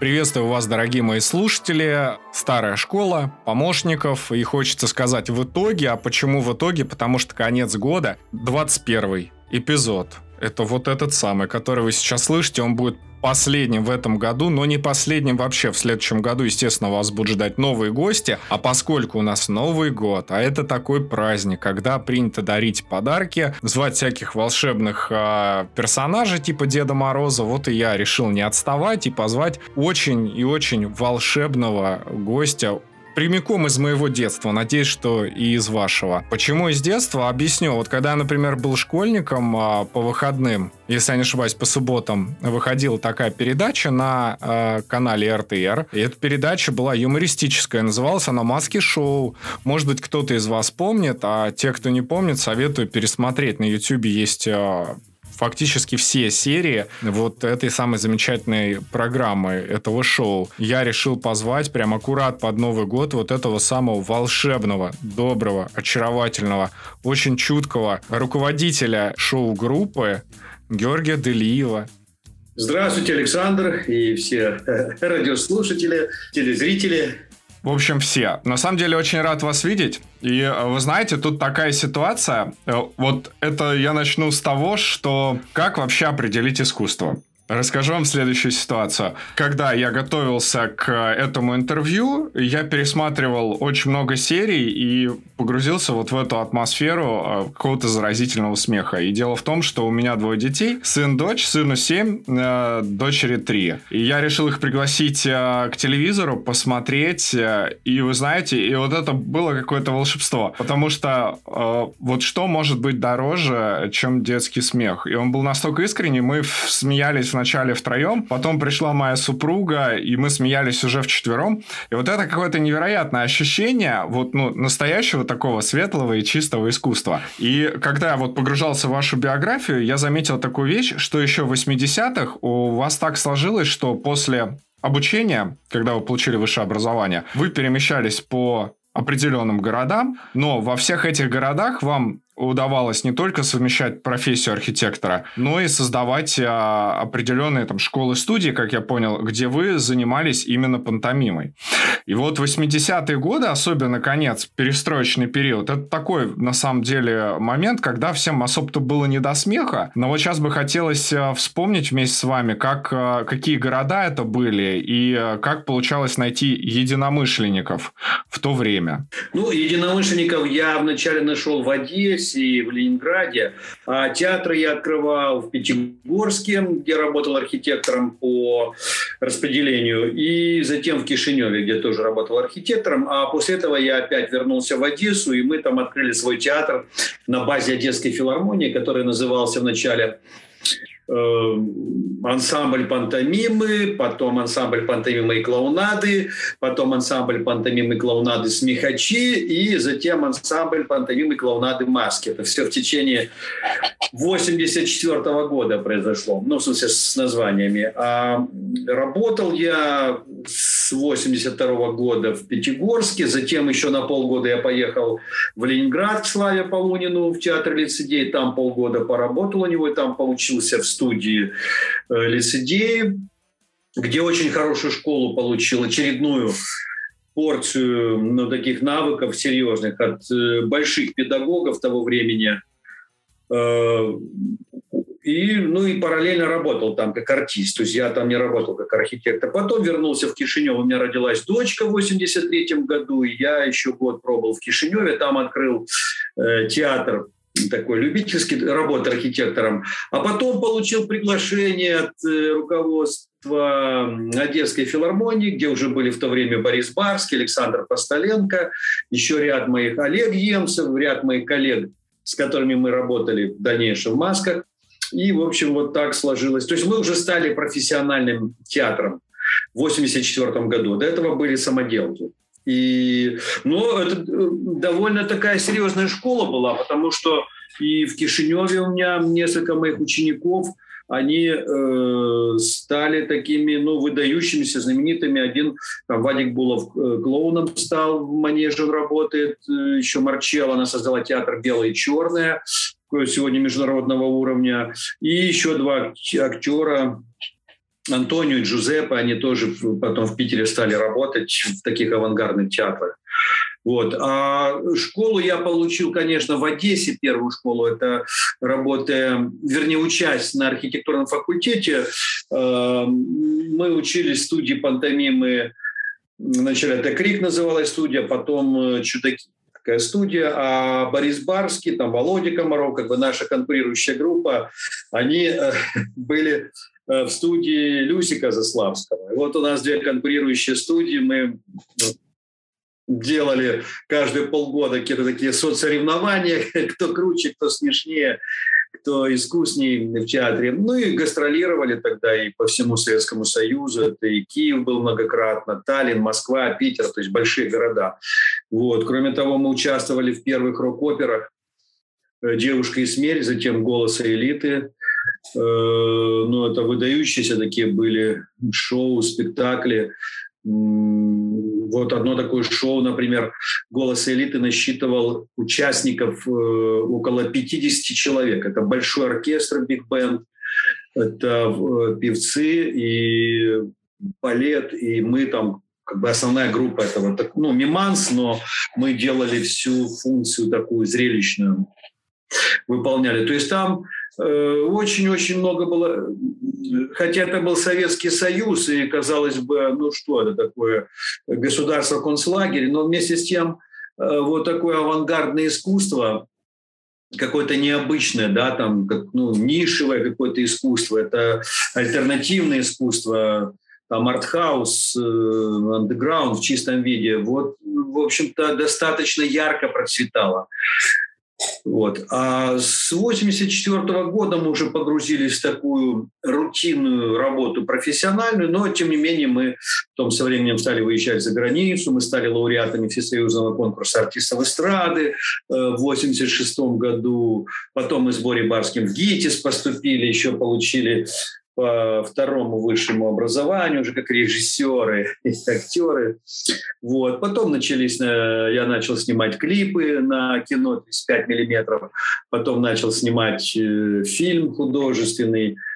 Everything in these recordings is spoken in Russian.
Приветствую вас, дорогие мои слушатели. Старая школа, помощников. И хочется сказать в итоге. А почему в итоге? Потому что конец года, 21 эпизод. Это вот этот самый, который вы сейчас слышите. Он будет последним в этом году, но не последним вообще. В следующем году, естественно, вас будут ждать новые гости. А поскольку у нас Новый год, а это такой праздник, когда принято дарить подарки, звать всяких волшебных э, персонажей типа Деда Мороза, вот и я решил не отставать и позвать очень и очень волшебного гостя, прямиком из моего детства, надеюсь, что и из вашего. Почему из детства? Объясню. Вот когда я, например, был школьником а, по выходным, если я не ошибаюсь, по субботам выходила такая передача на э, канале РТР. И эта передача была юмористическая, называлась она «Маски шоу». Может быть, кто-то из вас помнит, а те, кто не помнит, советую пересмотреть. На YouTube есть э, фактически все серии вот этой самой замечательной программы, этого шоу. Я решил позвать прям аккурат под Новый год вот этого самого волшебного, доброго, очаровательного, очень чуткого руководителя шоу-группы Георгия Делиева. Здравствуйте, Александр и все радиослушатели, телезрители. В общем, все. На самом деле, очень рад вас видеть. И э, вы знаете, тут такая ситуация. Э, вот это я начну с того, что как вообще определить искусство? Расскажу вам следующую ситуацию. Когда я готовился к этому интервью, я пересматривал очень много серий и погрузился вот в эту атмосферу э, какого-то заразительного смеха. И дело в том, что у меня двое детей. Сын-дочь, сыну 7, э, дочери 3. И я решил их пригласить э, к телевизору, посмотреть. И вы знаете, и вот это было какое-то волшебство. Потому что вот что может быть дороже, чем детский смех? И он был настолько искренний, мы смеялись вначале втроем, потом пришла моя супруга, и мы смеялись уже вчетвером. И вот это какое-то невероятное ощущение вот, ну, настоящего такого светлого и чистого искусства. И когда я вот погружался в вашу биографию, я заметил такую вещь, что еще в 80-х у вас так сложилось, что после обучения, когда вы получили высшее образование, вы перемещались по определенным городам, но во всех этих городах вам удавалось не только совмещать профессию архитектора, но и создавать а, определенные там школы-студии, как я понял, где вы занимались именно пантомимой. И вот 80-е годы, особенно конец, перестроечный период, это такой, на самом деле, момент, когда всем особо-то было не до смеха, но вот сейчас бы хотелось а, вспомнить вместе с вами, как, а, какие города это были и а, как получалось найти единомышленников в то время. Ну, единомышленников я вначале нашел в Одессе, Одессе, в Ленинграде. А театры я открывал в Пятигорске, где работал архитектором по распределению, и затем в Кишиневе, где тоже работал архитектором. А после этого я опять вернулся в Одессу, и мы там открыли свой театр на базе Одесской филармонии, который назывался вначале ансамбль пантомимы, потом ансамбль пантомимы и клоунады, потом ансамбль пантомимы и клоунады смехачи и затем ансамбль пантомимы и клоунады маски. Это все в течение 84 -го года произошло, ну, в смысле, с названиями. А работал я с 82 -го года в Пятигорске, затем еще на полгода я поехал в Ленинград к Славе Полунину в театр лицедей, там полгода поработал у него, и там поучился в студии э, лицедеи, где очень хорошую школу получил, очередную порцию ну, таких навыков серьезных от э, больших педагогов того времени. Э, и, ну и параллельно работал там как артист, то есть я там не работал как архитектор. Потом вернулся в Кишинев, у меня родилась дочка в 83 году, и я еще год пробовал в Кишиневе, там открыл э, театр такой любительский работы архитектором, а потом получил приглашение от э, руководства Одесской филармонии, где уже были в то время Борис Барский, Александр Постоленко, еще ряд моих Олег Емцев, ряд моих коллег, с которыми мы работали в дальнейшем в масках. И, в общем, вот так сложилось. То есть мы уже стали профессиональным театром в 1984 году. До этого были самоделки. И, но это э, довольно такая серьезная школа была, потому что и в Кишиневе у меня несколько моих учеников, они э, стали такими, ну, выдающимися, знаменитыми. Один, там, Вадик Булов э, клоуном стал, в манеже он работает. Э, еще Марчелла, она создала театр «Белое и черное», сегодня международного уровня. И еще два актера, Антонио и Джузеппе, они тоже потом в Питере стали работать в таких авангардных театрах. Вот. А школу я получил, конечно, в Одессе, первую школу. Это работая, вернее, учась на архитектурном факультете. Э, мы учились в студии пантомимы. Вначале это «Крик» называлась студия, потом э, «Чудаки» такая студия, а Борис Барский, там Володя Комаров, как бы наша конкурирующая группа, они э, были в студии Люсика Заславского. Вот у нас две конкурирующие студии, мы делали каждые полгода какие-то такие соцсоревнования, кто круче, кто смешнее, кто искуснее в театре. Ну и гастролировали тогда и по всему Советскому Союзу. Это и Киев был многократно, Таллин, Москва, Питер, то есть большие города. Вот. Кроме того, мы участвовали в первых рок-операх «Девушка и смерть», затем «Голос элиты». Э, ну, это выдающиеся такие были шоу, спектакли. Вот одно такое шоу, например, «Голос элиты» насчитывал участников э, около 50 человек. Это большой оркестр, биг-бенд, это э, певцы и балет, и мы там как бы основная группа этого, ну, миманс, но мы делали всю функцию такую зрелищную, выполняли. То есть там очень-очень много было, хотя это был Советский Союз, и казалось бы, ну что это такое, государство концлагерь, но вместе с тем э, вот такое авангардное искусство, какое-то необычное, да, там, как, ну, нишевое какое-то искусство, это альтернативное искусство, там, артхаус, э, андеграунд в чистом виде, вот, в общем-то, достаточно ярко процветало. Вот. А с 1984 года мы уже погрузились в такую рутинную работу профессиональную, но тем не менее мы потом со временем стали выезжать за границу, мы стали лауреатами Всесоюзного конкурса артистов эстрады э, в 1986 году, потом мы с Борей Барским в ГИТИС поступили, еще получили по второму высшему образованию, уже как режиссеры и актеры. Вот. Потом начались, э, я начал снимать клипы на кино 35 миллиметров, потом начал снимать э, фильм художественный –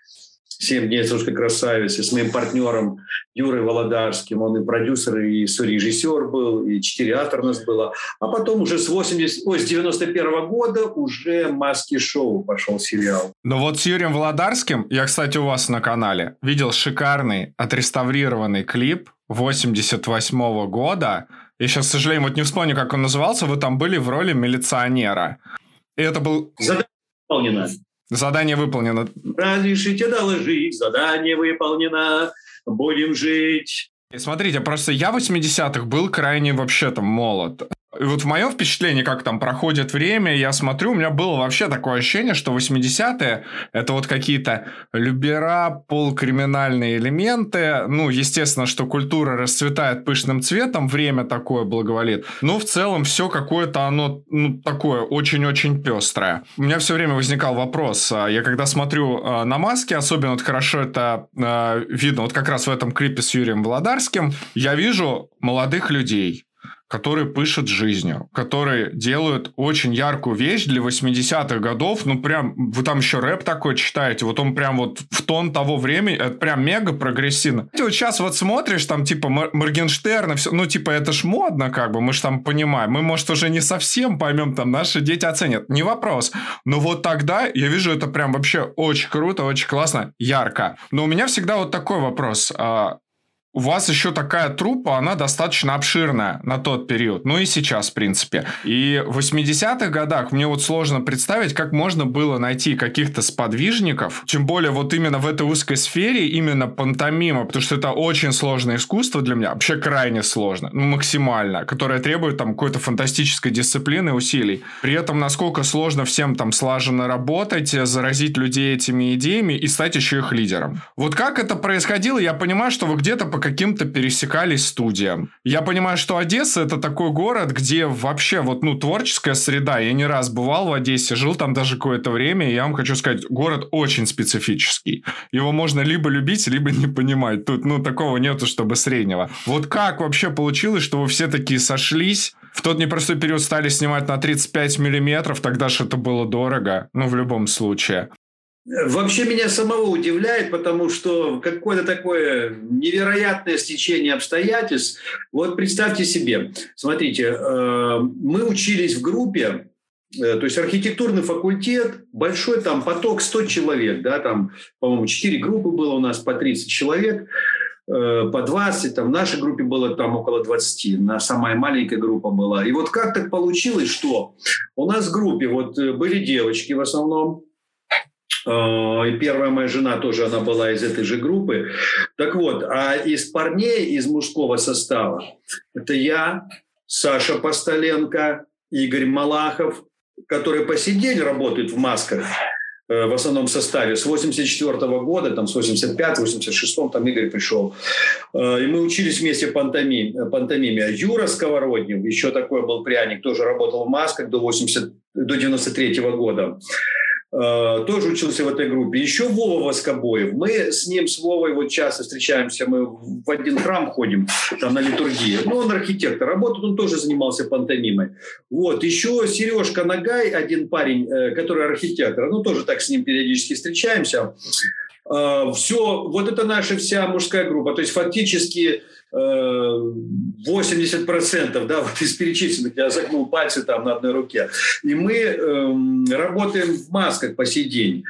«Семь дней русской красавицы» с моим партнером Юрой Володарским. Он и продюсер, и режиссер был, и четыре автора у нас было. А потом уже с, 80, ой, с 91 -го года уже «Маски-шоу» пошел сериал. Ну вот с Юрием Володарским, я, кстати, у вас на канале, видел шикарный отреставрированный клип 88 -го года. Я сейчас, к сожалению, вот не вспомню, как он назывался. Вы там были в роли милиционера. И это был... Задание выполнено. Задание выполнено. Разрешите доложить, задание выполнено, будем жить. Смотрите, просто я в 80-х был крайне вообще там молод. И вот в моем впечатлении, как там проходит время, я смотрю, у меня было вообще такое ощущение, что 80-е это вот какие-то любера, полукриминальные элементы. Ну, естественно, что культура расцветает пышным цветом, время такое благоволит. Но в целом все какое-то оно ну, такое очень-очень пестрое. У меня все время возникал вопрос. А, я когда смотрю а, на маски, особенно вот хорошо это а, видно, вот как раз в этом клипе с Юрием Володарским, я вижу молодых людей, которые пышут жизнью, которые делают очень яркую вещь для 80-х годов. Ну, прям, вы там еще рэп такой читаете, вот он прям вот в тон того времени, это прям мега прогрессивно. Вот сейчас вот смотришь, там, типа, Моргенштерн все, ну, типа, это ж модно, как бы, мы ж там понимаем. Мы, может, уже не совсем поймем, там, наши дети оценят, не вопрос. Но вот тогда я вижу это прям вообще очень круто, очень классно, ярко. Но у меня всегда вот такой вопрос. А, у вас еще такая трупа, она достаточно обширная на тот период, ну и сейчас, в принципе. И в 80-х годах мне вот сложно представить, как можно было найти каких-то сподвижников, тем более вот именно в этой узкой сфере, именно пантомима, потому что это очень сложное искусство для меня, вообще крайне сложно, ну максимально, которое требует там какой-то фантастической дисциплины усилий. При этом насколько сложно всем там слаженно работать, заразить людей этими идеями и стать еще их лидером. Вот как это происходило, я понимаю, что вы где-то по каким-то пересекались студиям. Я понимаю, что Одесса это такой город, где вообще вот, ну, творческая среда. Я не раз бывал в Одессе, жил там даже какое-то время, и я вам хочу сказать, город очень специфический. Его можно либо любить, либо не понимать. Тут, ну, такого нету, чтобы среднего. Вот как вообще получилось, что вы все такие сошлись, в тот непростой период стали снимать на 35 миллиметров, тогда же это было дорого, ну, в любом случае. Вообще меня самого удивляет, потому что какое-то такое невероятное стечение обстоятельств. Вот представьте себе, смотрите, э, мы учились в группе, э, то есть архитектурный факультет, большой там поток 100 человек, да, там, по-моему, 4 группы было у нас по 30 человек, э, по 20, там в нашей группе было там около 20, на самая маленькая группа была. И вот как так получилось, что у нас в группе вот были девочки в основном, и первая моя жена тоже, она была из этой же группы. Так вот, а из парней, из мужского состава, это я, Саша Постоленко, Игорь Малахов, который по сей день работает в масках, э, в основном составе. С 84 -го года, там с 85-86 там Игорь пришел. Э, и мы учились вместе пантомиме. пантомиме. Юра Сковороднев, еще такой был пряник, тоже работал в масках до, 80, до 93 -го года. Э, тоже учился в этой группе. Еще Вова Воскобоев. Мы с ним, с Вовой, вот часто встречаемся, мы в один храм ходим, там на литургии. Ну, он архитектор, работает, он тоже занимался пантомимой. Вот, еще Сережка Нагай, один парень, э, который архитектор, ну, тоже так с ним периодически встречаемся. Э, Все, вот это наша вся мужская группа. То есть фактически 80% да, вот из перечисленных, я загнул пальцы там на одной руке. И мы э, работаем в масках по сей день.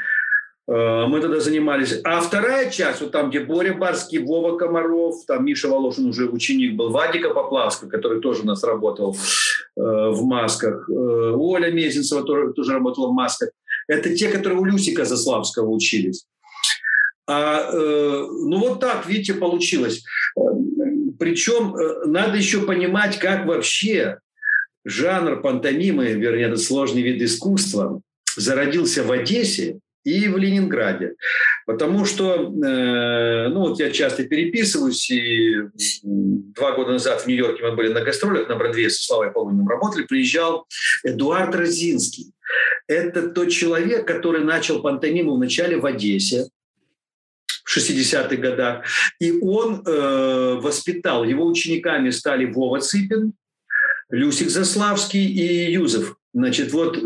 Э, мы тогда занимались. А вторая часть, вот там, где Боря Барский, Вова Комаров, там Миша Волошин уже ученик был, Вадика Поплавского, который тоже у нас работал э, в масках, э, Оля Мезенцева тоже, тоже работала в масках. Это те, которые у Люсика Заславского учились. А, э, ну вот так, видите, получилось. Причем э, надо еще понимать, как вообще жанр пантомимы, вернее, это сложный вид искусства, зародился в Одессе и в Ленинграде. Потому что, э, ну вот я часто переписываюсь, и два года назад в Нью-Йорке мы были на гастролях на Бродвее со Славой Полуниным работали, приезжал Эдуард Розинский. Это тот человек, который начал пантомиму вначале в Одессе, в 60-х годах. И он э, воспитал, его учениками стали Вова Цыпин, Люсик Заславский и Юзеф. Значит, вот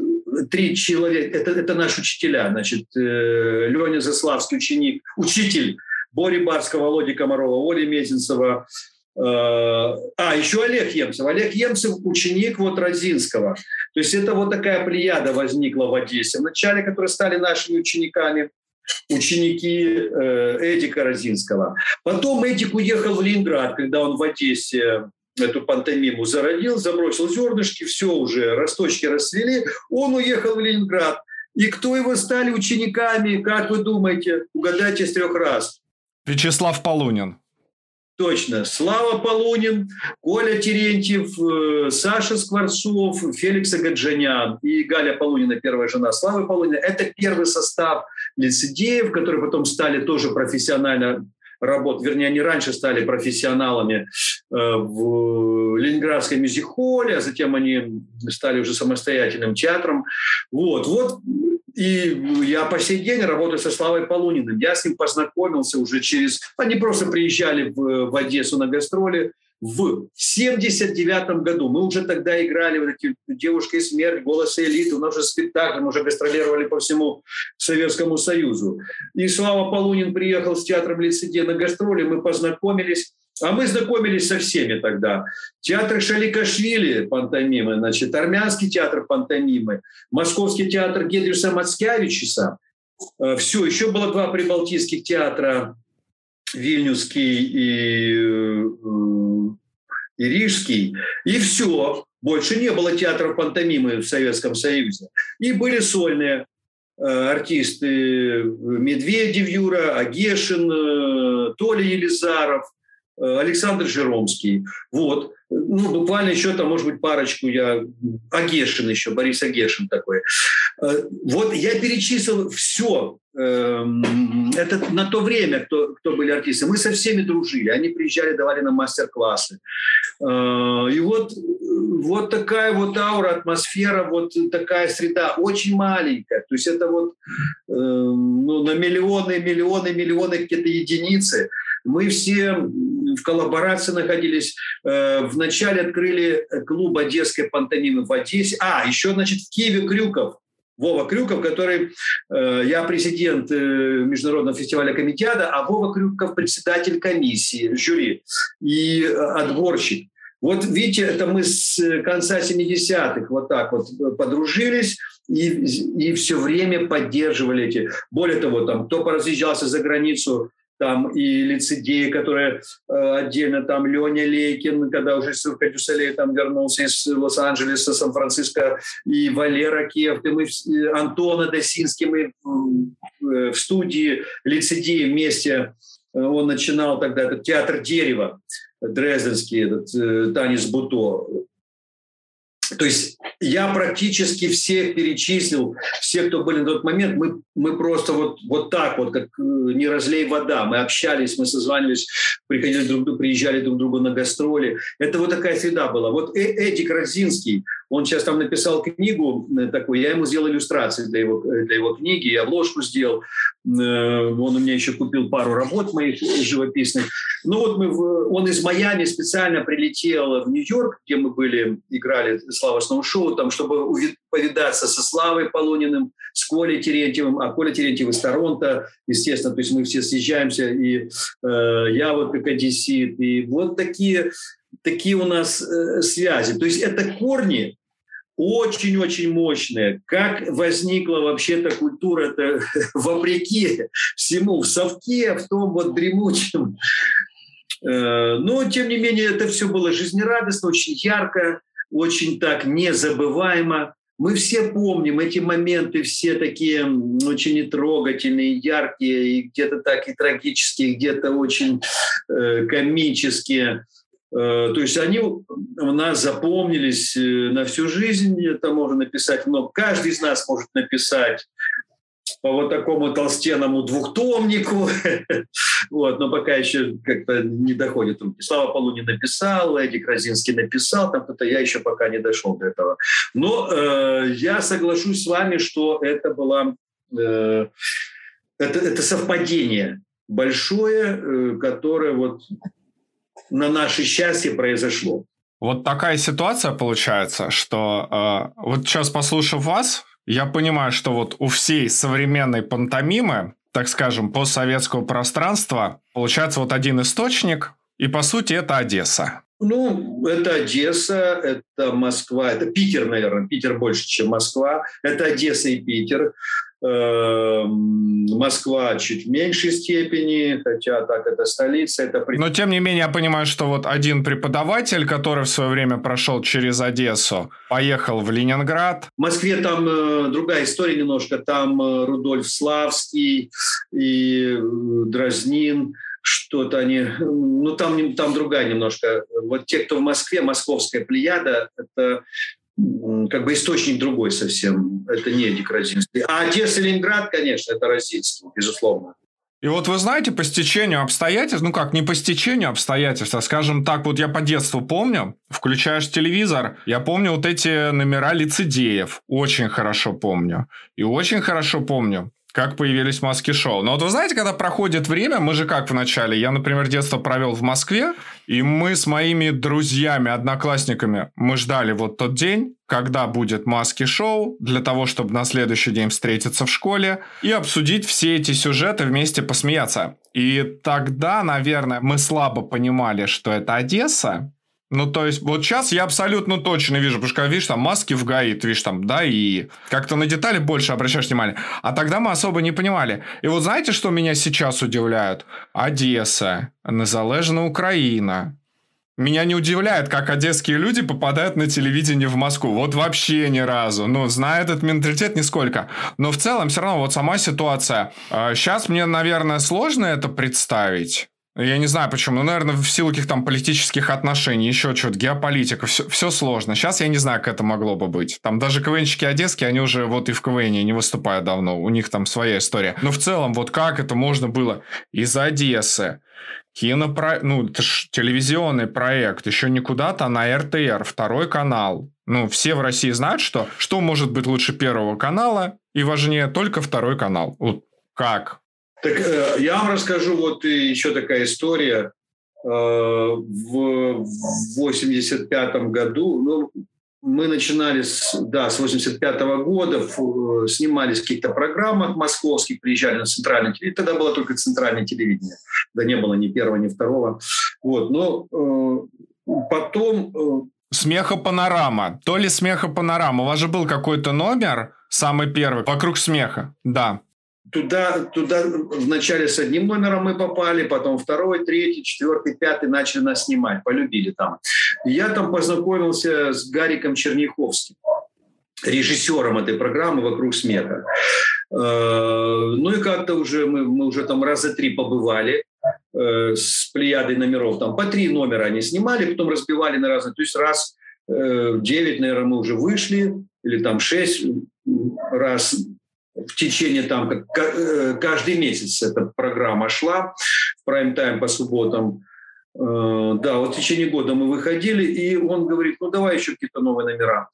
три человека, это, это наши учителя. Значит, э, Леня Заславский, ученик, учитель Бори Барского, Володи Комарова, Оли Мезенцева, э, а, еще Олег Емцев. Олег Емцев – ученик вот Розинского. То есть это вот такая плеяда возникла в Одессе. Вначале, которые стали нашими учениками ученики э, Эдика Розинского. Потом Эдик уехал в Ленинград, когда он в Одессе эту пантомиму зародил, забросил зернышки, все уже, росточки расцвели. Он уехал в Ленинград. И кто его стали учениками, как вы думаете? Угадайте с трех раз. Вячеслав Полунин. Точно. Слава Полунин, Коля Терентьев, э, Саша Скворцов, Феликс Агаджанян и Галя Полунина, первая жена Славы Полунина. Это первый состав лицедеев, которые потом стали тоже профессионально работать, вернее, они раньше стали профессионалами э, в Ленинградском мюзик-холле, а затем они стали уже самостоятельным театром. Вот, вот и я по сей день работаю со Славой Полуниным. Я с ним познакомился уже через... Они просто приезжали в, в Одессу на гастроли в 79 году. Мы уже тогда играли вот эти «Девушка и смерть», «Голос элиты». У нас уже спектакль, мы уже гастролировали по всему Советскому Союзу. И Слава Полунин приехал с театром лицеде на гастроли. Мы познакомились. А мы знакомились со всеми тогда. Театр Шаликашвили, пантомимы, значит, армянский театр пантомимы, московский театр Гедриса Мацкевичуса. Э, Все, еще было два прибалтийских театра, Вильнюсский и, э, и Рижский. И все. Больше не было театров пантомимы в Советском Союзе. И были сольные э, артисты Медведев Юра, Агешин, Толя Елизаров – Александр Жеромский. Вот. Ну, буквально еще там, может быть, парочку я... Агешин еще, Борис Агешин такой. Вот я перечислил все. Эм, это на то время, кто, кто были артисты. Мы со всеми дружили. Они приезжали, давали нам мастер-классы. И вот, вот такая вот аура, атмосфера, вот такая среда. Очень маленькая. То есть это вот эм, ну, на миллионы, миллионы, миллионы какие-то единицы. Мы все в коллаборации находились. Э, вначале открыли клуб одесской пантомимы в Одессе. А, еще, значит, в Киеве Крюков. Вова Крюков, который, э, я президент э, Международного фестиваля комитета, а Вова Крюков председатель комиссии, жюри и отборщик. Вот видите, это мы с конца 70-х вот так вот подружились и, и все время поддерживали эти. Более того, там, кто поразъезжался за границу, там и лицедеи, которые э, отдельно, там Леня Лейкин, когда уже с Дюсалей там вернулся из Лос-Анджелеса, Сан-Франциско, и Валера Кев, и мы, Антона Досинский, мы э, в студии лицедеи вместе, э, он начинал тогда этот театр дерева, Дрезденский, этот э, танец Буто. То есть я практически всех перечислил, все, кто были на тот момент, мы, мы просто вот, вот так вот, как э, не разлей вода, мы общались, мы созванивались, приходили друг другу, приезжали друг к другу на гастроли. Это вот такая среда была. Вот э Эдик Родзинский, он сейчас там написал книгу э, такую, я ему сделал иллюстрации для его, для его книги, я обложку сделал. Он у меня еще купил пару работ моих живописных. Ну вот мы, в, он из Майами специально прилетел в Нью-Йорк, где мы были, играли Слава Сноу шоу, там, чтобы повидаться со Славой Полуниным, с Колей Терентьевым, а Коля Терентьев из Торонто, естественно, то есть мы все съезжаемся, и э, я вот как одессит, и вот такие, такие у нас э, связи. То есть это корни очень-очень мощные. Как возникла вообще эта культура, это вопреки всему, в совке, в том вот дремучем. Э, но, тем не менее, это все было жизнерадостно, очень ярко очень так незабываемо. Мы все помним эти моменты, все такие очень трогательные, яркие, и где-то так и трагические, где-то очень э, комические. Э, то есть они у нас запомнились э, на всю жизнь, это можно написать много. Каждый из нас может написать по вот такому толстенному двухтомнику. вот, но пока еще как-то не доходит. Слава Полу не написал, Эдик Розинский написал, там кто-то, я еще пока не дошел до этого. Но э, я соглашусь с вами, что это было... Э, это, это совпадение большое, э, которое вот на наше счастье произошло. Вот такая ситуация получается, что э, вот сейчас послушав вас, я понимаю, что вот у всей современной пантомимы, так скажем, постсоветского пространства, получается вот один источник, и по сути это Одесса. Ну, это Одесса, это Москва, это Питер, наверное. Питер больше, чем Москва. Это Одесса и Питер. Эм, Москва чуть в меньшей степени, хотя так это столица. Это... Но тем не менее я понимаю, что вот один преподаватель, который в свое время прошел через Одессу, поехал в Ленинград. В Москве там э, другая история немножко. Там э, Рудольф Славский и э, Дразнин что-то они, ну там, там другая немножко. Вот те, кто в Москве, московская плеяда, это как бы источник другой совсем. Это не Розинский. А Одесса, Ленинград, конечно, это Розинский, безусловно. И вот вы знаете, по стечению обстоятельств, ну как, не по стечению обстоятельств, а скажем так, вот я по детству помню, включаешь телевизор, я помню вот эти номера лицедеев, очень хорошо помню. И очень хорошо помню, как появились маски шоу. Но вот вы знаете, когда проходит время, мы же как в начале, я, например, детство провел в Москве, и мы с моими друзьями, одноклассниками, мы ждали вот тот день, когда будет маски шоу, для того, чтобы на следующий день встретиться в школе и обсудить все эти сюжеты вместе посмеяться. И тогда, наверное, мы слабо понимали, что это Одесса, ну, то есть, вот сейчас я абсолютно точно вижу, потому что, видишь, там маски в ГАИ, ты видишь, там, да, и как-то на детали больше обращаешь внимание. А тогда мы особо не понимали. И вот знаете, что меня сейчас удивляет? Одесса, Незалежная Украина. Меня не удивляет, как одесские люди попадают на телевидение в Москву. Вот вообще ни разу. Ну, зная этот менталитет нисколько. Но в целом все равно вот сама ситуация. Сейчас а, мне, наверное, сложно это представить Я не знаю почему, ну, наверное, в силу каких-то там политических отношений, еще что-то, геополитика, все, все сложно. Сейчас я не знаю, как это могло бы быть. Там даже КВНщики одесские, они уже вот и в КВН не выступают давно, у них там своя история. Но в целом, вот как это можно было из Одессы, кинопро... ну, это ж телевизионный проект, еще не куда-то, а на РТР, второй канал. Ну, все в России знают, что что может быть лучше первого канала и важнее только второй канал. Вот как? Так э, я вам расскажу вот еще такая история. Э, в 85 году, ну, мы начинали с, да, с 85 -го года, э, снимались в каких-то программах московских, приезжали на центральное телевидение. Тогда было только центральное телевидение. Да не было ни первого, ни второго. Вот, но э, потом... Смеха панорама. То ли смеха панорама. У вас же был какой-то номер, самый первый, вокруг смеха. Да. Туда, туда вначале с одним номером мы попали, потом второй, третий, четвертый, пятый начали нас снимать, полюбили там. я там познакомился с Гариком Черняховским, режиссером этой программы «Вокруг смеха». Э, ну и как-то уже мы, мы уже там раза три побывали э, с плеядой номеров. Там по три номера они снимали, потом разбивали на разные. То есть раз э, девять, наверное, мы уже вышли, или там шесть раз в течение там э, каждый месяц эта программа шла в прайм-тайм по субботам. Э, да, вот в течение года мы выходили, и он говорит, ну давай еще какие-то новые номера.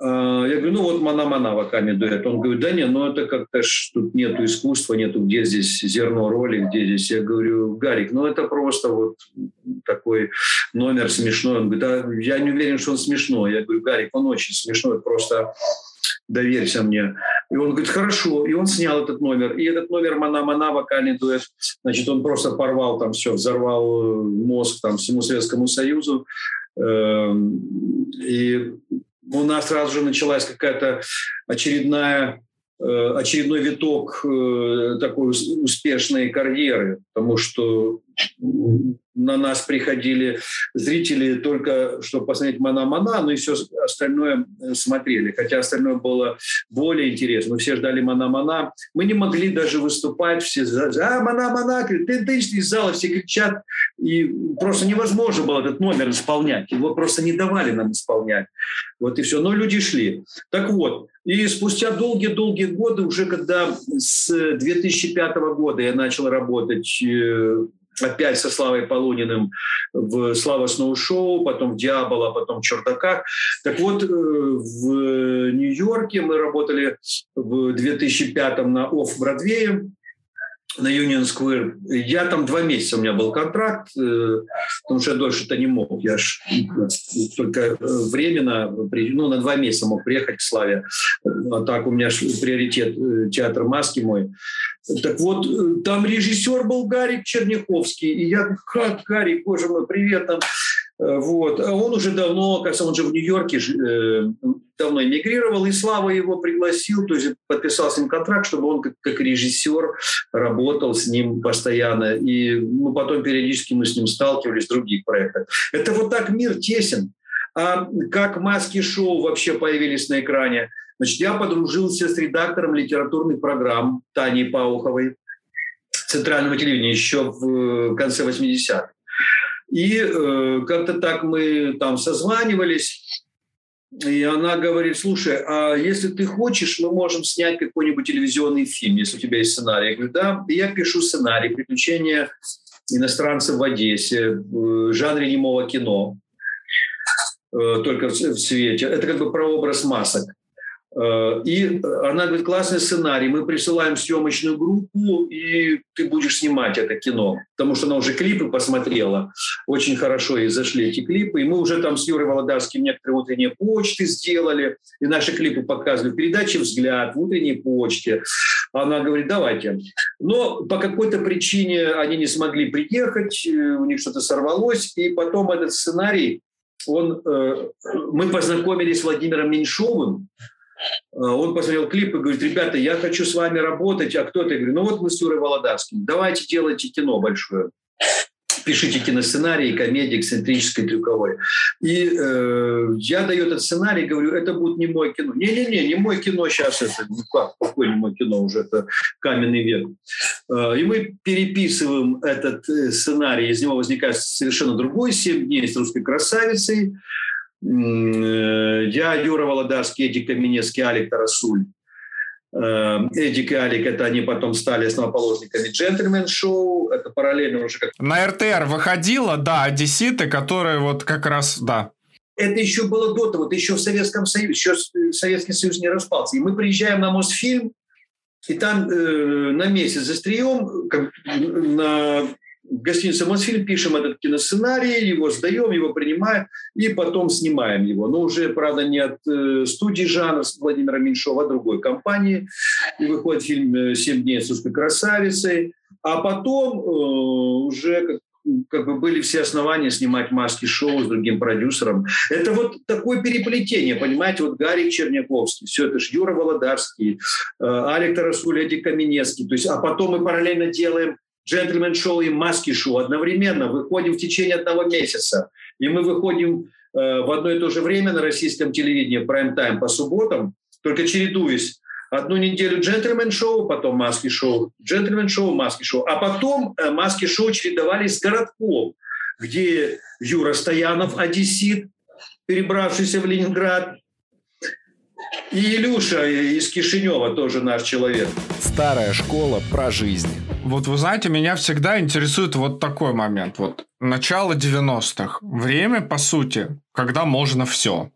Э, я говорю, ну вот «Мана-мана» воками дуэт. Он говорит, да нет, ну это как-то ж тут нету искусства, нету где здесь зерно роли, где здесь. Я говорю, Гарик, ну это просто вот такой номер смешной. Он говорит, да, я не уверен, что он смешной. Я говорю, Гарик, он очень смешной, просто доверься мне. И он говорит, хорошо. И он снял этот номер. И этот номер «Мана-мана» вокальный дуэт, значит, он просто порвал там все, взорвал э, мозг там всему Советскому Союзу. Эм, и у нас сразу же началась какая-то очередная э, очередной виток э, такой успешной карьеры, потому что на нас приходили зрители только, чтобы посмотреть «Мана-Мана», но и все остальное э, смотрели. Хотя остальное было более интересно. Мы все ждали «Мана-Мана». Мы не могли даже выступать. Все «А, Мана-Мана!» ты, ты, из зала все кричат. И просто невозможно было этот номер исполнять. Его просто не давали нам исполнять. Вот и все. Но люди шли. Так вот, и спустя долгие-долгие годы, уже когда с 2005 года я начал работать э, опять со Славой Полуниным в «Слава Сноу-шоу», потом в «Диабола», потом в «Чердаках». Так вот, э, в Нью-Йорке мы работали в 2005 на «Офф-Бродвее», на Union Square. Я там два месяца у меня был контракт, э, потому что я дольше это не мог. Я ж только временно, ну, на два месяца мог приехать к Славе. А так у меня приоритет э, театр маски мой. Так вот, э, там режиссер был Гарик Черняховский. И я, как Гарик, боже мой, привет там. Вот. А он уже давно, кажется, он же в Нью-Йорке э, давно эмигрировал, и Слава его пригласил, то есть подписал с ним контракт, чтобы он как, как режиссер работал с ним постоянно. И ну, потом периодически мы с ним сталкивались в других проектах. Это вот так мир тесен. А как маски-шоу вообще появились на экране? Значит, я подружился с редактором литературных программ Таней Пауховой центрального телевидения еще в конце 80-х. И э, как-то так мы там созванивались, и она говорит, слушай, а если ты хочешь, мы можем снять какой-нибудь телевизионный фильм, если у тебя есть сценарий. Я говорю, да, я пишу сценарий «Приключения иностранцев в Одессе» в жанре немого кино, э, только в свете. Это как бы про образ масок. Э, и она говорит, классный сценарий, мы присылаем съемочную группу, и ты будешь снимать это кино. Потому что она уже клипы посмотрела, очень хорошо и зашли эти клипы. И мы уже там с Юрой Володарским некоторые утренние почты сделали, и наши клипы показывали. Передачи «Взгляд» в утренней почте. Она говорит, давайте. Но по какой-то причине они не смогли приехать, э, у них что-то сорвалось, и потом этот сценарий, он, э, мы познакомились с Владимиром Меньшовым, он посмотрел клип и говорит, ребята, я хочу с вами работать, а кто-то? Я говорю, ну вот мы с Юрой Володарским, давайте делайте кино большое. пишите киносценарий, комедии, эксцентрической, трюковой. И э, я даю этот сценарий, говорю, это будет не мой кино. Не-не-не, не мой кино сейчас это, ну как, какое не мой кино, уже это каменный век. Э, и мы переписываем этот э, сценарий, из него возникает совершенно другой «Семь дней с русской красавицей», э, я, Юра Володарский, Эдик Каменецкий, Алик Тарасуль. Эм, Эдик и Алик, это они потом стали основоположниками джентльмен-шоу, это параллельно уже как... На РТР выходила, да, одесситы, которые вот как раз, да. Это еще было до того, это еще в Советском Союзе, еще Советский Союз не распался. И мы приезжаем на Мосфильм, и там э, на месяц застреем, как, на в гостинице «Мосфильм» пишем этот киносценарий, его сдаем, его принимаем и потом снимаем его. Но уже, правда, не от э, студии жанра с Владимиром Меньшова, а другой компании. И выходит фильм э, «Семь дней с русской красавицей». А потом э, уже как, как бы были все основания снимать маски-шоу с другим продюсером. Это вот такое переплетение, понимаете, вот Гарик Черняковский, все это ж Юра Володарский, э, Алик Тарасуль, Эдик Каменецкий. То есть, а потом мы параллельно делаем джентльмен-шоу и маски-шоу одновременно выходим в течение одного месяца. И мы выходим э, в одно и то же время на российском телевидении, прайм-тайм по субботам, только чередуясь. Одну неделю джентльмен-шоу, потом маски-шоу, джентльмен-шоу, маски-шоу. А потом э, маски-шоу чередовались с городком, где Юра Стоянов, одессит, перебравшийся в Ленинград, и Илюша из Кишинева тоже наш человек. Старая школа про жизнь. Вот вы знаете, меня всегда интересует вот такой момент. Вот начало 90-х. Время, по сути, когда можно все.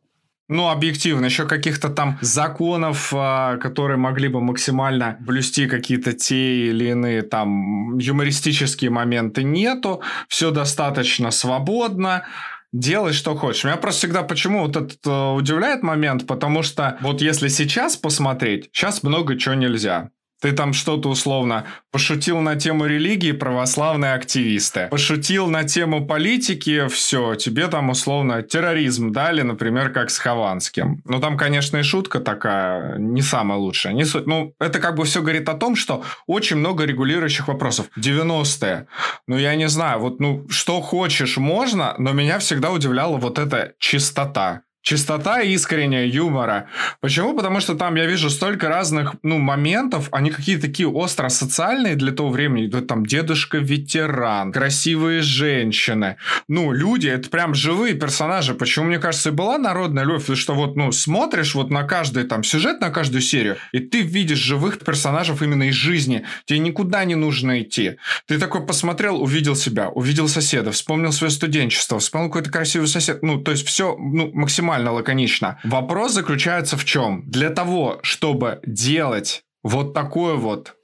Ну, объективно, еще каких-то там законов, а, которые могли бы максимально блюсти какие-то те или иные там юмористические моменты, нету. Все достаточно свободно делай, что хочешь. Меня просто всегда почему вот этот э, удивляет момент, потому что вот если сейчас посмотреть, сейчас много чего нельзя. Ты там что-то условно пошутил на тему религии, православные активисты. Пошутил на тему политики, все, тебе там условно терроризм дали, например, как с Хованским. Ну, там, конечно, и шутка такая, не самая лучшая. Не суть. Ну, это как бы все говорит о том, что очень много регулирующих вопросов. 90-е. Ну, я не знаю, вот, ну, что хочешь, можно, но меня всегда удивляла вот эта чистота. Чистота и искренняя юмора. Почему? Потому что там я вижу столько разных ну, моментов, они какие-то такие остро социальные для того времени. Там дедушка-ветеран, красивые женщины. Ну, люди, это прям живые персонажи. Почему, мне кажется, и была народная любовь? Что вот, ну, смотришь вот на каждый там сюжет, на каждую серию, и ты видишь живых персонажей именно из жизни. Тебе никуда не нужно идти. Ты такой посмотрел, увидел себя, увидел соседа, вспомнил свое студенчество, вспомнил какой-то красивый сосед. Ну, то есть все ну, максимально максимально лаконично. Вопрос заключается в чем? Для того, чтобы делать вот такой вот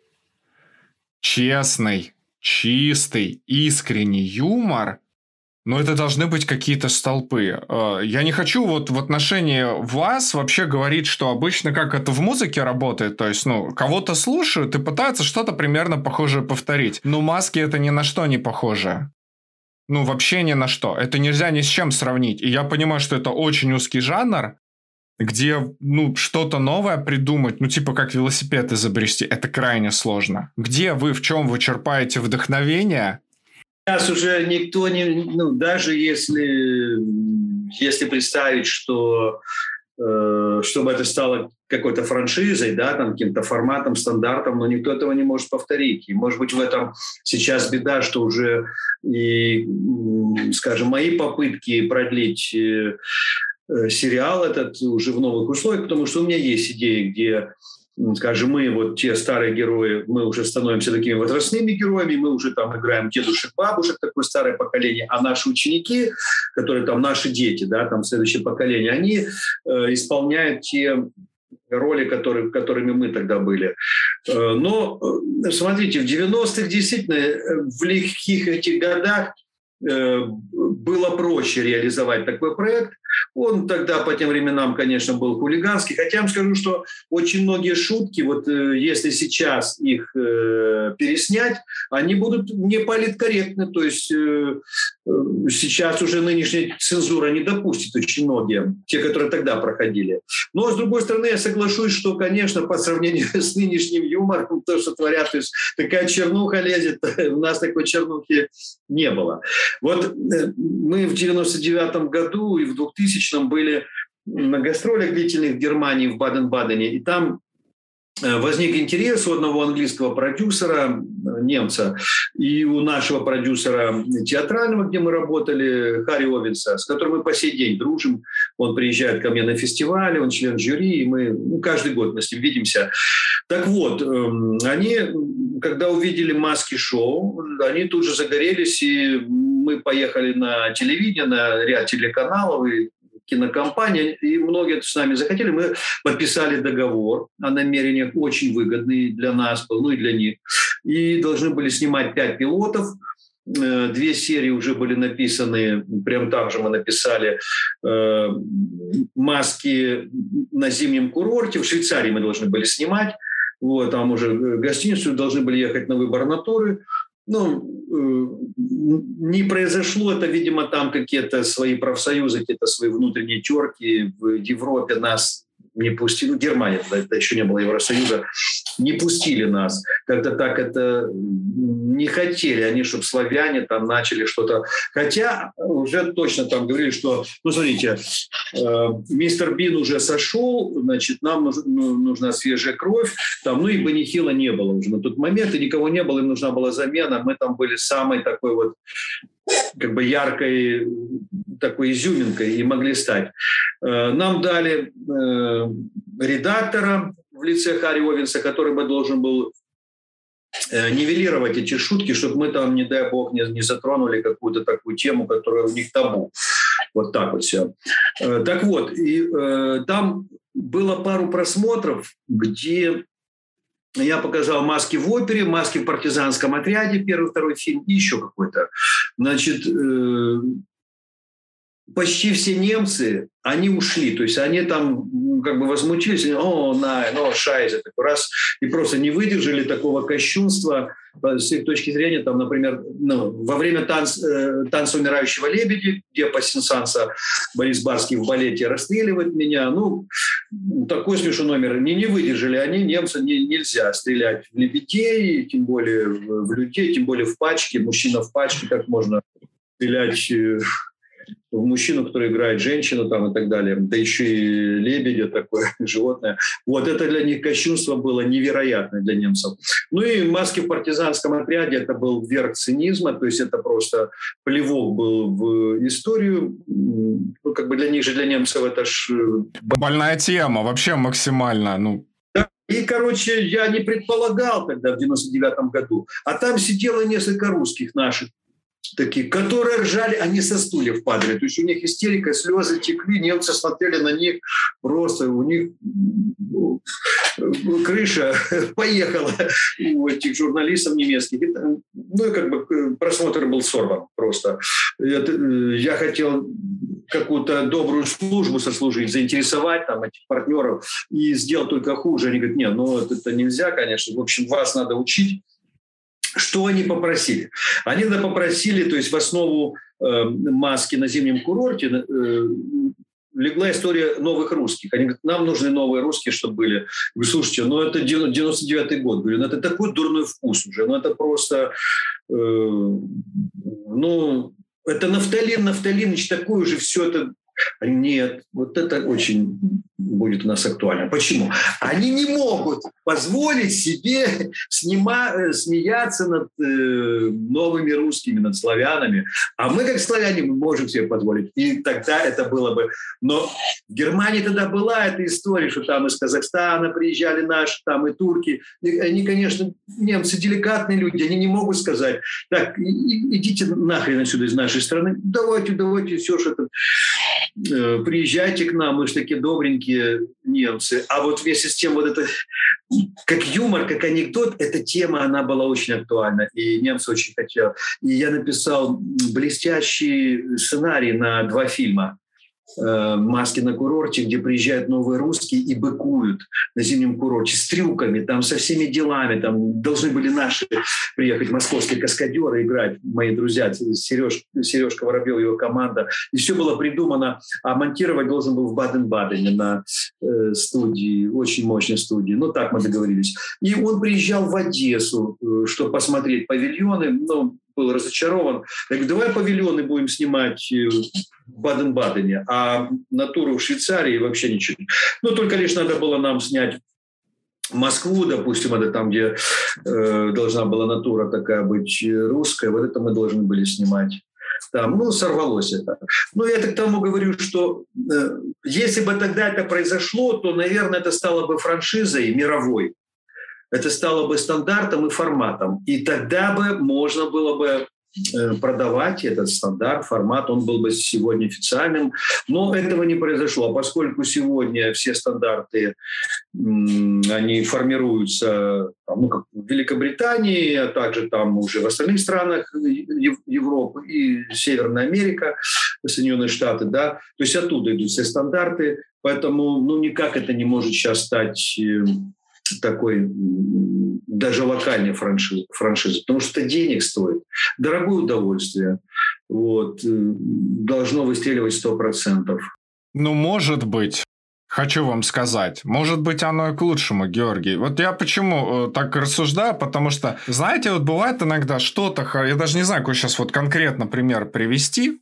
честный, чистый, искренний юмор, но это должны быть какие-то столпы. Э, я не хочу вот в отношении вас вообще говорить, что обычно как это в музыке работает. То есть, ну, кого-то слушают и пытаются что-то примерно похожее повторить. Но маски это ни на что не похоже. Ну, вообще ни на что. Это нельзя ни с чем сравнить. И я понимаю, что это очень узкий жанр, где, ну, что-то новое придумать, ну, типа как велосипед изобрести, это крайне сложно. Где вы, в чем вы черпаете вдохновение? Сейчас уже никто не, ну, даже если, если представить, что Э, чтобы это стало какой-то франшизой, да, там каким-то форматом, стандартом, но никто этого не может повторить. И, может быть, в этом сейчас беда, что уже и, скажем, мои попытки продлить э, э, сериал этот уже в новых условиях, потому что у меня есть идеи, где скажем, мы вот те старые герои, мы уже становимся такими возрастными героями, мы уже там играем дедушек, бабушек, такое старое поколение, а наши ученики, которые там наши дети, да, там следующее поколение, они э, исполняют те роли, которые, которыми мы тогда были. Э, но э, смотрите, в 90-х действительно э, в легких этих годах было проще реализовать такой проект – Он тогда по тем временам, конечно, был хулиганский. Хотя я вам скажу, что очень многие шутки, вот э, если сейчас их э, переснять, они будут не политкорректны. То есть э, э, сейчас уже нынешняя цензура не допустит очень многие, те, которые тогда проходили. Но, с другой стороны, я соглашусь, что, конечно, по сравнению с нынешним юмором, то, что творят, то есть такая чернуха лезет, у нас такой чернухи не было. Вот э, мы в 99 году и в 2000 были на гастролях длительных в Германии, в Баден-Бадене, и там Э, возник интерес у одного английского продюсера, э, немца, и у нашего продюсера театрального, где мы работали, Харри Овенса, с которым мы по сей день дружим. Он приезжает ко мне на фестивале, он член жюри, и мы ну, каждый год мы с ним видимся. Так вот, эм, они, когда увидели маски-шоу, они тут же загорелись, и мы поехали на телевидение, на ряд телеканалов, и кинокомпания, и многие с нами захотели. Мы подписали договор о намерениях, очень выгодный для нас был, ну и для них. И должны были снимать пять пилотов. Э, две серии уже были написаны, прям так же мы написали э, «Маски на зимнем курорте». В Швейцарии мы должны были снимать. Вот, там уже э, гостиницу должны были ехать на выбор натуры ну, э, не произошло это, видимо, там какие-то свои профсоюзы, какие-то свои внутренние терки в Европе нас не пустили, ну, Германия, тогда еще не было Евросоюза, не пустили нас. Как-то так это не хотели они, чтобы славяне там начали что-то. Хотя уже точно там говорили, что, ну, смотрите, э, мистер Бин уже сошел, значит, нам ну, нужна свежая кровь, там, ну и Банихила не было уже на тот момент, и никого не было, им нужна была замена. Мы там были самой такой вот как бы яркой такой изюминкой и могли стать. Э, нам дали э, редактора в лице Харри Овенса, который бы должен был э, нивелировать эти шутки, чтобы мы там, не дай бог, не, не затронули какую-то такую тему, которая у них табу. Вот так вот все. Так вот, и э, там было пару просмотров, где я показал маски в опере, маски в партизанском отряде, первый, второй фильм, и еще какой-то. Значит, э, почти все немцы, они ушли, то есть они там как бы возмутились, о, на, ну, шайзе, такой раз, и просто не выдержали такого кощунства с их точки зрения, там, например, ну, во время танц, э, танца умирающего лебеди, где по Сенсанса Борис Барский в балете расстреливает меня, ну, такой смешной номер, не, не выдержали они, немцы, не, нельзя стрелять в лебедей, тем более в, в людей, тем более в пачке, мужчина в пачке, как можно стрелять э, в мужчину, который играет женщину там и так далее, да еще и лебедя такое животное. Вот это для них кощунство было невероятное для немцев. Ну и маски в партизанском отряде это был верх цинизма, то есть это просто плевок был в историю. Ну, как бы для них же, для немцев это ж... Э, Больная тема, вообще максимально, ну, и, короче, я не предполагал тогда, в 99 году. А там сидело несколько русских наших такие, которые ржали, они со стульев падали. То есть у них истерика, слезы текли, немцы смотрели на них просто, у них крыша поехала у этих журналистов немецких. Ну и как бы э, просмотр был сорван просто. Э, я хотел какую-то добрую службу сослужить, заинтересовать там этих партнеров и сделать только хуже. Они говорят, нет, ну это нельзя, конечно. В общем, вас надо учить что они попросили? Они попросили, то есть в основу э, маски на зимнем курорте э, легла история новых русских. Они говорят, нам нужны новые русские, чтобы были. Вы слушайте, ну это 99-й год. Говорю, ну это такой дурной вкус уже. Ну это просто, э, ну, это нафталин, нафталиныч, такой уже все это нет, вот это очень будет у нас актуально. Почему? Они не могут позволить себе снима, э, смеяться над э, новыми русскими, над славянами. А мы, как славяне, мы можем себе позволить. И тогда это было бы... Но в Германии тогда была эта история, что там из Казахстана приезжали наши, там и турки. И они, конечно, немцы деликатные люди, они не могут сказать, так, идите нахрен отсюда из нашей страны, давайте, давайте, все, что это приезжайте к нам, мы же такие добренькие немцы. А вот вместе с тем вот это, как юмор, как анекдот, эта тема, она была очень актуальна, и немцы очень хотели. И я написал блестящий сценарий на два фильма. Э, маски на курорте, где приезжают новые русские и быкуют на зимнем курорте с трюками, там со всеми делами. Там должны были наши приехать московские каскадеры играть, мои друзья, Сереж, Сережка Воробьев, его команда. И все было придумано. А монтировать должен был в Баден-Бадене на э, студии, очень мощной студии. Ну, так мы договорились. И он приезжал в Одессу, э, чтобы посмотреть павильоны. Ну, был разочарован. Я говорю, давай павильоны будем снимать э, в Баден-Бадене, а натуру в Швейцарии вообще ничего. Ну, только лишь надо было нам снять Москву, допустим, это там, где э, должна была натура такая быть русская, вот это мы должны были снимать. Там, ну, сорвалось это. Но я так тому говорю, что э, если бы тогда это произошло, то, наверное, это стало бы франшизой мировой это стало бы стандартом и форматом. И тогда бы можно было бы э, продавать этот стандарт, формат, он был бы сегодня официальным. Но этого не произошло. Поскольку сегодня все стандарты, они формируются ну, как в Великобритании, а также там уже в остальных странах Европы и Северная Америка, Соединенные Штаты, да, то есть оттуда идут все стандарты, поэтому ну, никак это не может сейчас стать такой даже локальной франшизы, франшизы, потому что денег стоит, дорогое удовольствие, вот, э, должно выстреливать сто процентов. Ну, может быть. Хочу вам сказать, может быть, оно и к лучшему, Георгий. Вот я почему э, так рассуждаю, потому что, знаете, вот бывает иногда что-то, я даже не знаю, какой сейчас вот конкретно пример привести,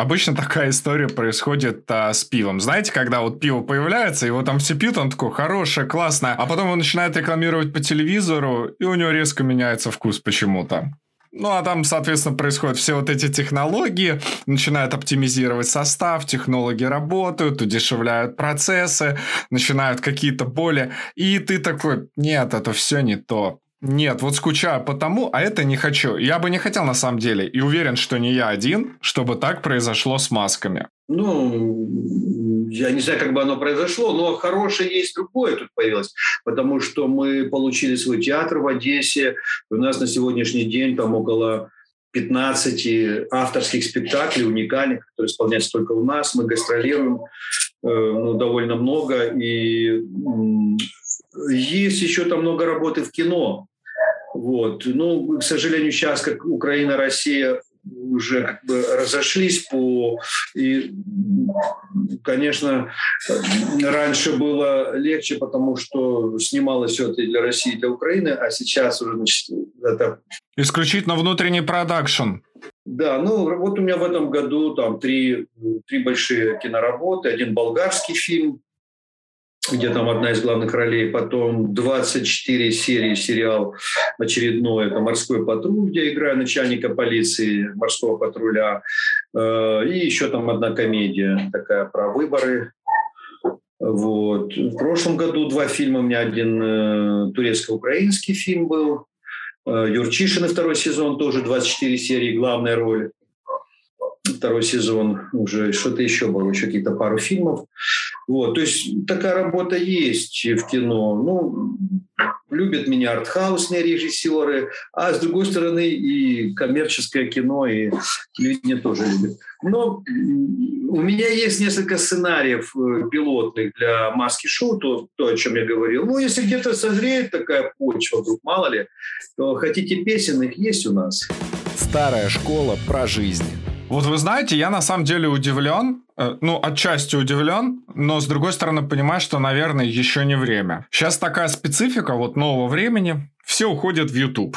Обычно такая история происходит а, с пивом. Знаете, когда вот пиво появляется, его там все пьют, он такой хорошее, классное, а потом он начинает рекламировать по телевизору, и у него резко меняется вкус почему-то. Ну, а там, соответственно, происходят все вот эти технологии, начинают оптимизировать состав, технологи работают, удешевляют процессы, начинают какие-то боли, и ты такой, нет, это все не то. Нет, вот скучаю потому, а это не хочу. Я бы не хотел на самом деле, и уверен, что не я один, чтобы так произошло с масками. Ну, я не знаю, как бы оно произошло, но хорошее есть другое тут появилось, потому что мы получили свой театр в Одессе. У нас на сегодняшний день там около 15 авторских спектаклей уникальных, которые исполняются только у нас. Мы гастролируем э, ну, довольно много. И есть еще там много работы в кино. Вот. Ну, к сожалению, сейчас, как Украина, Россия уже как бы разошлись по... И, конечно, раньше было легче, потому что снималось все это для России, для Украины, а сейчас уже, значит, это... Исключительно внутренний продакшн. Да, ну вот у меня в этом году там три, три большие киноработы. Один болгарский фильм, где там одна из главных ролей, потом 24 серии сериал очередной, это «Морской патруль», где играю начальника полиции морского патруля, э, и еще там одна комедия такая про выборы. Вот. В прошлом году два фильма, у меня один э, турецко-украинский фильм был, э, Юрчишин второй сезон, тоже 24 серии, главная роль второй сезон уже что-то еще было, еще какие-то пару фильмов. Вот, то есть такая работа есть в кино. Ну, любят меня артхаусные режиссеры, а с другой стороны и коммерческое кино, и люди тоже любят. Но у меня есть несколько сценариев э, пилотных для маски-шоу, то, то, о чем я говорил. Ну, если где-то созреет такая почва, вдруг мало ли, то хотите песен, их есть у нас. Старая школа про жизнь. Вот вы знаете, я на самом деле удивлен, э, ну, отчасти удивлен, но с другой стороны понимаю, что, наверное, еще не время. Сейчас такая специфика вот нового времени, все уходят в YouTube.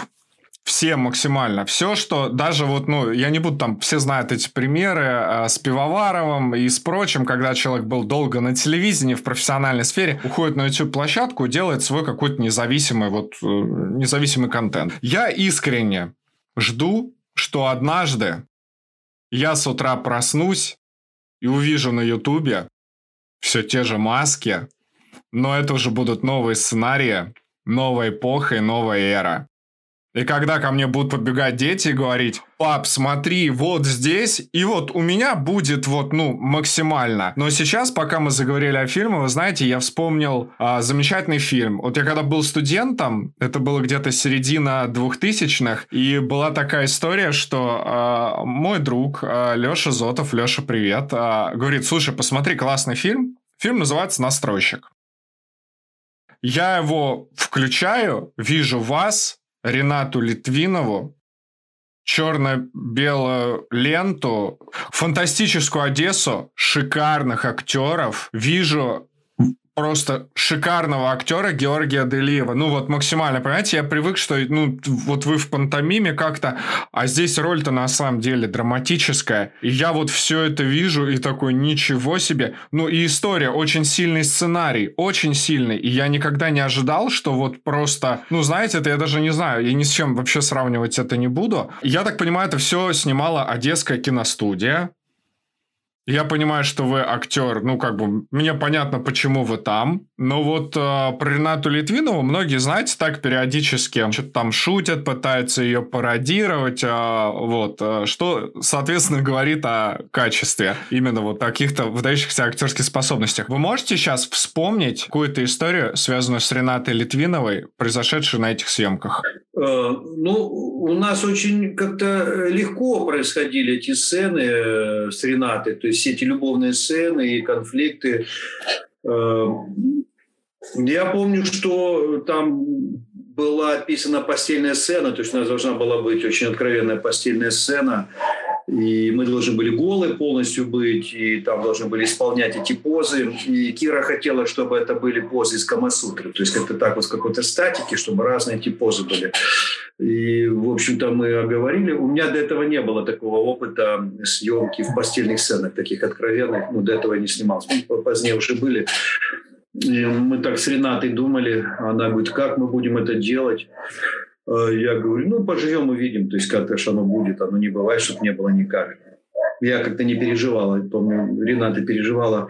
Все максимально. Все, что даже вот, ну, я не буду там, все знают эти примеры э, с Пивоваровым и с прочим, когда человек был долго на телевидении, в профессиональной сфере, уходит на YouTube-площадку, делает свой какой-то независимый, вот, э, независимый контент. Я искренне жду, что однажды я с утра проснусь и увижу на Ютубе все те же маски, но это уже будут новые сценарии, новая эпоха и новая эра. И когда ко мне будут подбегать дети и говорить, пап, смотри, вот здесь, и вот у меня будет вот, ну, максимально. Но сейчас, пока мы заговорили о фильме, вы знаете, я вспомнил а, замечательный фильм. Вот я когда был студентом, это было где-то середина двухтысячных, и была такая история, что а, мой друг а, Леша Зотов, Леша, привет, а, говорит, слушай, посмотри, классный фильм. Фильм называется «Настройщик». Я его включаю, вижу вас, Ренату Литвинову, черно-белую ленту, фантастическую Одессу, шикарных актеров. Вижу просто шикарного актера Георгия Делиева. Ну вот максимально, понимаете, я привык, что ну вот вы в пантомиме как-то, а здесь роль-то на самом деле драматическая. И я вот все это вижу и такой, ничего себе. Ну и история, очень сильный сценарий, очень сильный. И я никогда не ожидал, что вот просто, ну знаете, это я даже не знаю, я ни с чем вообще сравнивать это не буду. Я так понимаю, это все снимала Одесская киностудия. Я понимаю, что вы актер, ну, как бы, мне понятно, почему вы там, но вот э, про Ренату Литвинову многие, знаете, так периодически что-то там шутят, пытаются ее пародировать, э, вот, э, что, соответственно, говорит о качестве именно вот каких-то выдающихся актерских способностях. Вы можете сейчас вспомнить какую-то историю, связанную с Ренатой Литвиновой, произошедшую на этих съемках? Э, ну, у нас очень как-то легко происходили эти сцены э, с Ренатой, то есть все эти любовные сцены и конфликты. Я помню, что там была описана постельная сцена, то есть у нас должна была быть очень откровенная постельная сцена, и мы должны были голые полностью быть, и там должны были исполнять эти позы. И Кира хотела, чтобы это были позы из Камасутры, то есть как-то так вот в какой-то статике, чтобы разные эти позы были. И, в общем-то, мы оговорили. У меня до этого не было такого опыта съемки в постельных сценах, таких откровенных. Ну, до этого я не снимался. Позднее уже были. И мы так с Ренатой думали. Она говорит, как мы будем это делать? Э, я говорю, ну, поживем, увидим. То есть как-то же оно будет. Оно не бывает, чтобы не было никак. Я как-то не переживала. Помню, Рената переживала.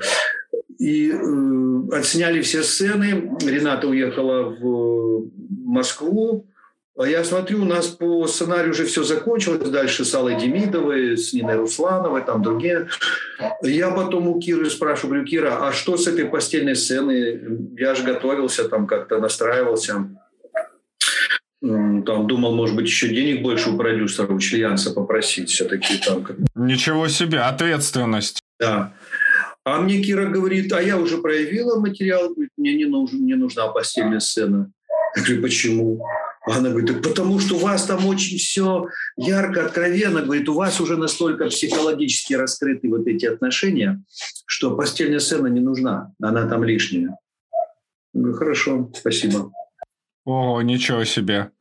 И э, отсняли все сцены. Рената уехала в Москву. А я смотрю, у нас по сценарию уже все закончилось. Дальше с Аллой Демидовой, с Ниной Руслановой, там другие. Я потом у Киры спрашиваю, говорю, Кира, а что с этой постельной сценой? Я же готовился, там как-то настраивался там думал, может быть, еще денег больше у продюсера, у Чильянца попросить все-таки там. Ничего себе, ответственность. Да. А мне Кира говорит, а я уже проявила материал, говорит, мне не, нужен, не нужна постельная сцена. Я говорю, почему? Она говорит, потому что у вас там очень все ярко, откровенно. Говорит, у вас уже настолько психологически раскрыты вот эти отношения, что постельная сцена не нужна, она там лишняя. Я говорю, хорошо, спасибо. О, ничего себе.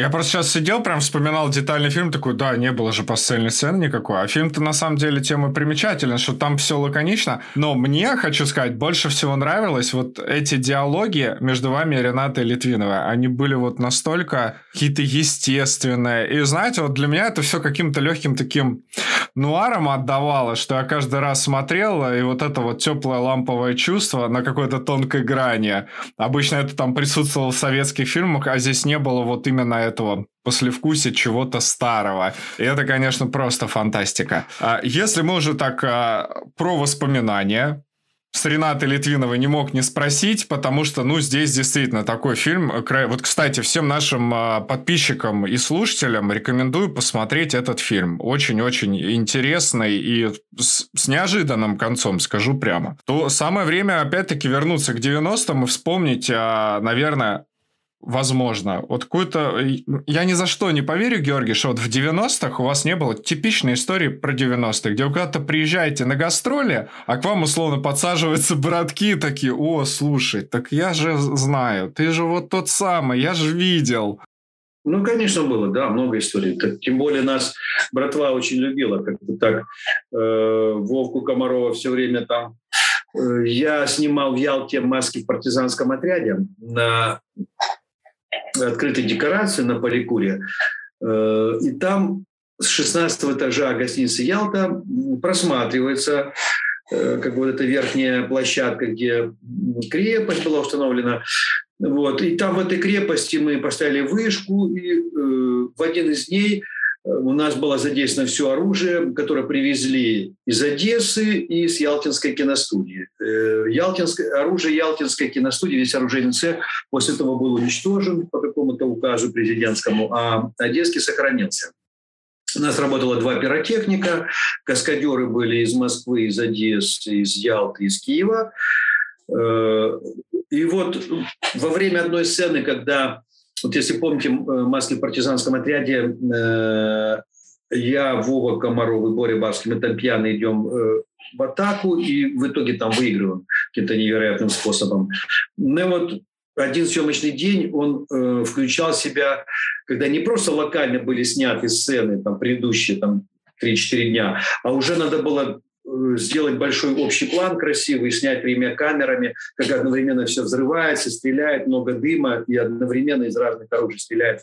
Я просто сейчас сидел, прям вспоминал детальный фильм, такой, да, не было же постельной сцены никакой. А фильм-то на самом деле тема примечательна, что там все лаконично. Но мне, хочу сказать, больше всего нравилось вот эти диалоги между вами и Ренатой Литвиновой. Они были вот настолько какие-то естественные. И знаете, вот для меня это все каким-то легким таким нуаром отдавало, что я каждый раз смотрел, и вот это вот теплое ламповое чувство на какой-то тонкой грани. Обычно это там присутствовало в советских фильмах, а здесь не было вот именно этого послевкусия чего-то старого. И это, конечно, просто фантастика. А если мы уже так а, про воспоминания, с Ренатой Литвиновой не мог не спросить, потому что, ну, здесь действительно такой фильм. Вот, кстати, всем нашим а, подписчикам и слушателям рекомендую посмотреть этот фильм. Очень-очень интересный и с, с неожиданным концом, скажу прямо. То самое время, опять-таки, вернуться к 90-м и вспомнить, наверное, Возможно. Вот какую-то... Я ни за что не поверю, Георгий, что вот в 90-х у вас не было типичной истории про 90-х, где вы куда-то приезжаете на гастроли, а к вам условно подсаживаются братки такие, о, слушай, так я же знаю, ты же вот тот самый, я же видел. Ну, конечно, было, да, много историй. Тем более нас братва очень любила. Как-то так э, Вовку Комарова все время там э, я снимал в Ялте маски в партизанском отряде на открытой декорации на Поликуре. Э, и там с 16 этажа гостиницы «Ялта» просматривается э, как вот эта верхняя площадка, где крепость была установлена. Вот. И там в этой крепости мы поставили вышку, и э, в один из дней э, у нас было задействовано все оружие, которое привезли из Одессы и с Ялтинской киностудии. Э, Ялтинское, оружие Ялтинской киностудии, весь оружейный цех после этого был уничтожен по какому-то указу президентскому, а Одесский сохранился. У нас работало два пиротехника, каскадеры были из Москвы, из Одессы, из Ялты, из Киева. Э, и вот во время одной сцены, когда, вот если помните, э, в партизанском отряде, э, я, Вова Комаров и Боря Барский, мы там пьяные идем в атаку, и в итоге там выигрываем каким-то невероятным способом. Ну вот один съемочный день он э, включал себя, когда не просто локально были сняты сцены, там предыдущие там 3-4 дня, а уже надо было Э, сделать большой общий план красивый, снять тремя камерами, как одновременно все взрывается, стреляет, много дыма, и одновременно из разных оружий стреляет.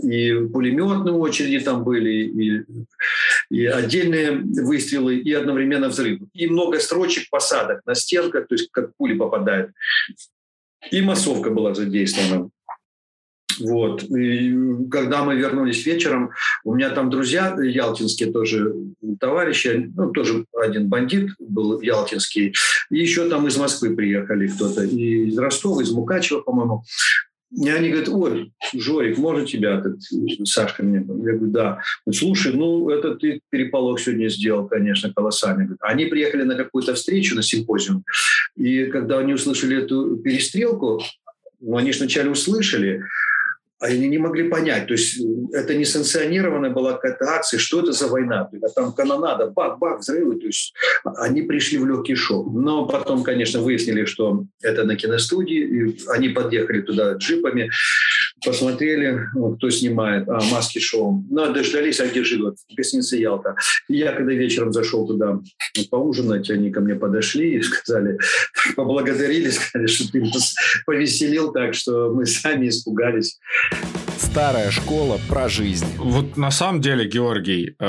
И пулеметные очереди там были, и, и отдельные выстрелы, и одновременно взрыв. И много строчек посадок на стенках, то есть как пули попадают. И массовка была задействована. Вот. И когда мы вернулись вечером, у меня там друзья ялтинские тоже товарищи, ну, тоже один бандит был ялтинский, и еще там из Москвы приехали кто-то, и из Ростова, из Мукачева, по-моему. И они говорят, ой, Жорик, можно тебя, этот, Сашка мне? Я говорю, да. Слушай, ну, это ты переполох сегодня сделал, конечно, колоссальный. Они приехали на какую-то встречу, на симпозиум, и когда они услышали эту перестрелку, ну, они сначала услышали, они не могли понять. То есть это не санкционированная была какая-то акция, что это за война. А там канонада, бах-бах, взрывы. То есть они пришли в легкий шок. Но потом, конечно, выяснили, что это на киностудии. И они подъехали туда джипами, посмотрели, кто снимает, а, маски шоу. Ну, а дождались, а где живут? Гостиница Ялта. И я, когда вечером зашел туда поужинать, они ко мне подошли и сказали, поблагодарили, сказали, что ты нас повеселил так, что мы сами испугались. Старая школа про жизнь. Вот на самом деле, Георгий, э,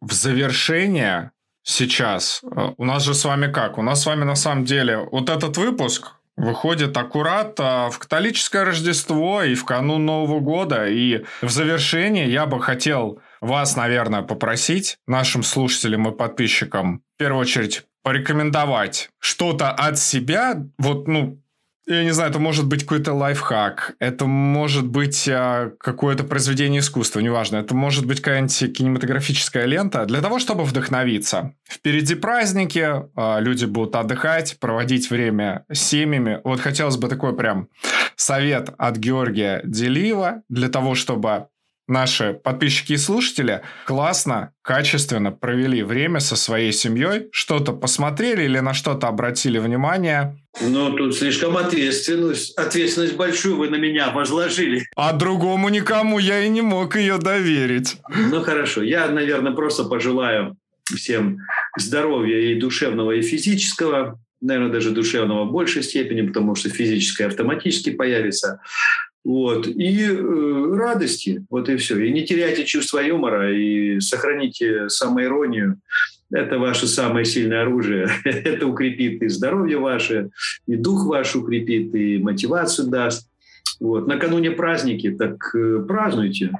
в завершение сейчас э, у нас же с вами как? У нас с вами на самом деле вот этот выпуск выходит аккурат э, в католическое Рождество и в канун Нового года. И в завершение я бы хотел вас, наверное, попросить, нашим слушателям и подписчикам, в первую очередь, порекомендовать что-то от себя, вот, ну, я не знаю, это может быть какой-то лайфхак, это может быть а, какое-то произведение искусства, неважно, это может быть какая-нибудь кинематографическая лента, для того, чтобы вдохновиться. Впереди праздники, а, люди будут отдыхать, проводить время с семьями. Вот хотелось бы такой прям совет от Георгия Делиева для того, чтобы наши подписчики и слушатели классно, качественно провели время со своей семьей, что-то посмотрели или на что-то обратили внимание. Ну, тут слишком ответственность. Ответственность большую вы на меня возложили. А другому никому я и не мог ее доверить. Ну, хорошо. Я, наверное, просто пожелаю всем здоровья и душевного, и физического. Наверное, даже душевного в большей степени, потому что физическое автоматически появится. Вот. И э, радости, вот и все. И не теряйте чувство юмора, и сохраните самоиронию. Это ваше самое сильное оружие. Это укрепит и здоровье ваше, и дух ваш укрепит, и мотивацию даст. Вот. Накануне праздники, так э, празднуйте.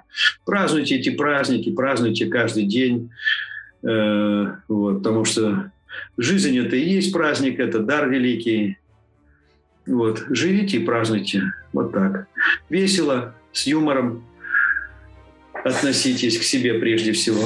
Празднуйте эти праздники, празднуйте каждый день. Э, вот, потому что жизнь – это и есть праздник, это дар великий. Вот. Живите и празднуйте. Вот так. Весело, с юмором относитесь к себе прежде всего,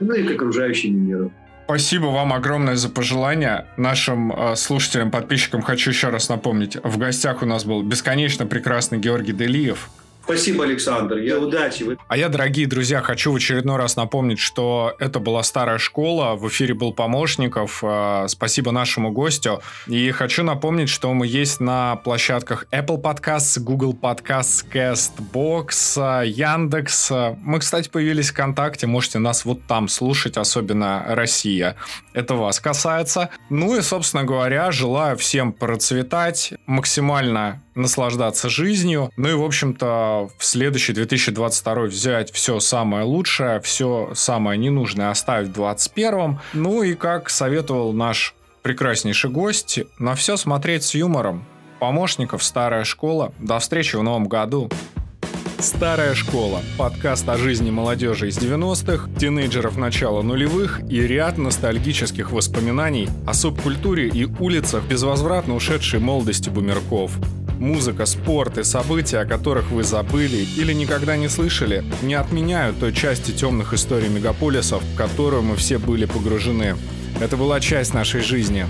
ну и к окружающему миру. Спасибо вам огромное за пожелания. Нашим э, слушателям, подписчикам хочу еще раз напомнить. В гостях у нас был бесконечно прекрасный Георгий Делиев, Спасибо, Александр. Я удачи. А я, дорогие друзья, хочу в очередной раз напомнить, что это была старая школа. В эфире был помощников. А, спасибо нашему гостю. И хочу напомнить, что мы есть на площадках Apple Podcasts, Google Podcasts, CastBox, Яндекс. Мы, кстати, появились ВКонтакте. Можете нас вот там слушать, особенно Россия. Это вас касается. Ну и, собственно говоря, желаю всем процветать, максимально наслаждаться жизнью. Ну и, в общем-то, в следующий 2022 взять все самое лучшее, все самое ненужное оставить в 2021. Ну и, как советовал наш прекраснейший гость, на все смотреть с юмором. помощников «Старая школа». До встречи в новом году. «Старая школа» – подкаст о жизни молодежи из 90-х, тинейджеров начала нулевых и ряд ностальгических воспоминаний о субкультуре и улицах безвозвратно ушедшей молодости бумерков. Музыка, спорт и события, о которых вы забыли или никогда не слышали, не отменяют той части темных историй мегаполисов, в которую мы все были погружены. Это была часть нашей жизни.